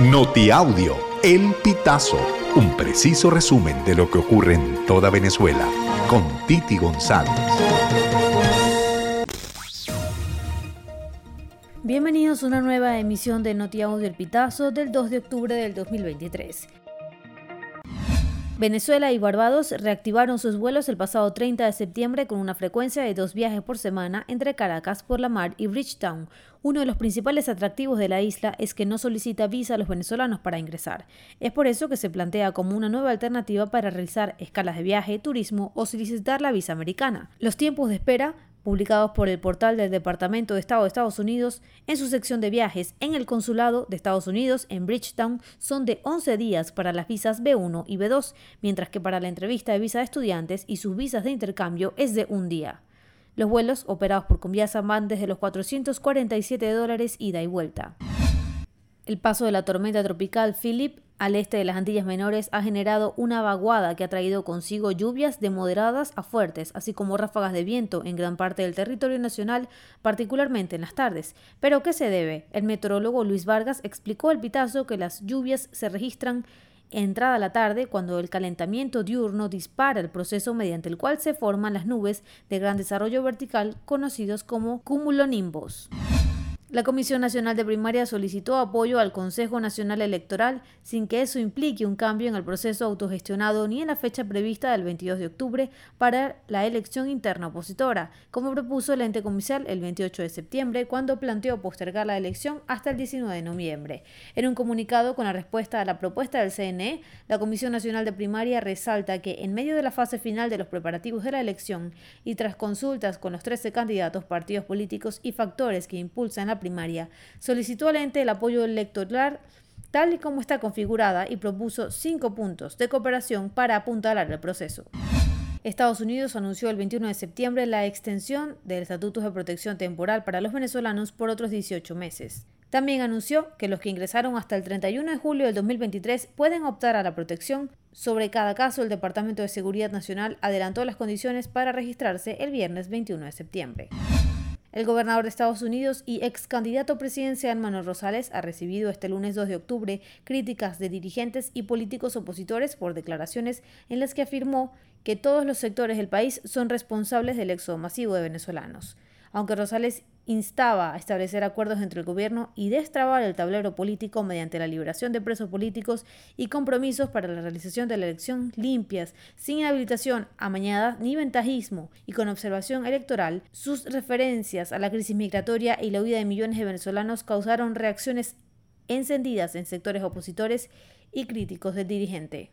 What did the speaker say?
Notiaudio, El Pitazo, un preciso resumen de lo que ocurre en toda Venezuela, con Titi González. Bienvenidos a una nueva emisión de Notiaudio El Pitazo del 2 de octubre del 2023. Venezuela y Barbados reactivaron sus vuelos el pasado 30 de septiembre con una frecuencia de dos viajes por semana entre Caracas por la mar y Bridgetown. Uno de los principales atractivos de la isla es que no solicita visa a los venezolanos para ingresar. Es por eso que se plantea como una nueva alternativa para realizar escalas de viaje, turismo o solicitar la visa americana. Los tiempos de espera publicados por el portal del Departamento de Estado de Estados Unidos en su sección de viajes en el Consulado de Estados Unidos en Bridgetown son de 11 días para las visas B1 y B2, mientras que para la entrevista de visa de estudiantes y sus visas de intercambio es de un día. Los vuelos operados por Conviasa van desde los 447 dólares ida y vuelta. El paso de la tormenta tropical Philip al este de las Antillas Menores ha generado una vaguada que ha traído consigo lluvias de moderadas a fuertes, así como ráfagas de viento en gran parte del territorio nacional, particularmente en las tardes. ¿Pero qué se debe? El meteorólogo Luis Vargas explicó al pitazo que las lluvias se registran entrada la tarde cuando el calentamiento diurno dispara el proceso mediante el cual se forman las nubes de gran desarrollo vertical conocidos como cumulonimbos. La Comisión Nacional de Primaria solicitó apoyo al Consejo Nacional Electoral sin que eso implique un cambio en el proceso autogestionado ni en la fecha prevista del 22 de octubre para la elección interna opositora, como propuso el ente comicial el 28 de septiembre cuando planteó postergar la elección hasta el 19 de noviembre. En un comunicado con la respuesta a la propuesta del CNE, la Comisión Nacional de Primaria resalta que en medio de la fase final de los preparativos de la elección y tras consultas con los 13 candidatos, partidos políticos y factores que impulsan la primaria, solicitó al ente el apoyo electoral tal y como está configurada y propuso cinco puntos de cooperación para apuntalar el proceso. Estados Unidos anunció el 21 de septiembre la extensión del Estatuto de Protección Temporal para los venezolanos por otros 18 meses. También anunció que los que ingresaron hasta el 31 de julio del 2023 pueden optar a la protección. Sobre cada caso, el Departamento de Seguridad Nacional adelantó las condiciones para registrarse el viernes 21 de septiembre. El gobernador de Estados Unidos y ex candidato presidencial Manuel Rosales ha recibido este lunes 2 de octubre críticas de dirigentes y políticos opositores por declaraciones en las que afirmó que todos los sectores del país son responsables del éxodo masivo de venezolanos. Aunque Rosales instaba a establecer acuerdos entre el gobierno y destrabar el tablero político mediante la liberación de presos políticos y compromisos para la realización de la elección limpias, sin inhabilitación, amañada ni ventajismo y con observación electoral, sus referencias a la crisis migratoria y la huida de millones de venezolanos causaron reacciones encendidas en sectores opositores y críticos del dirigente.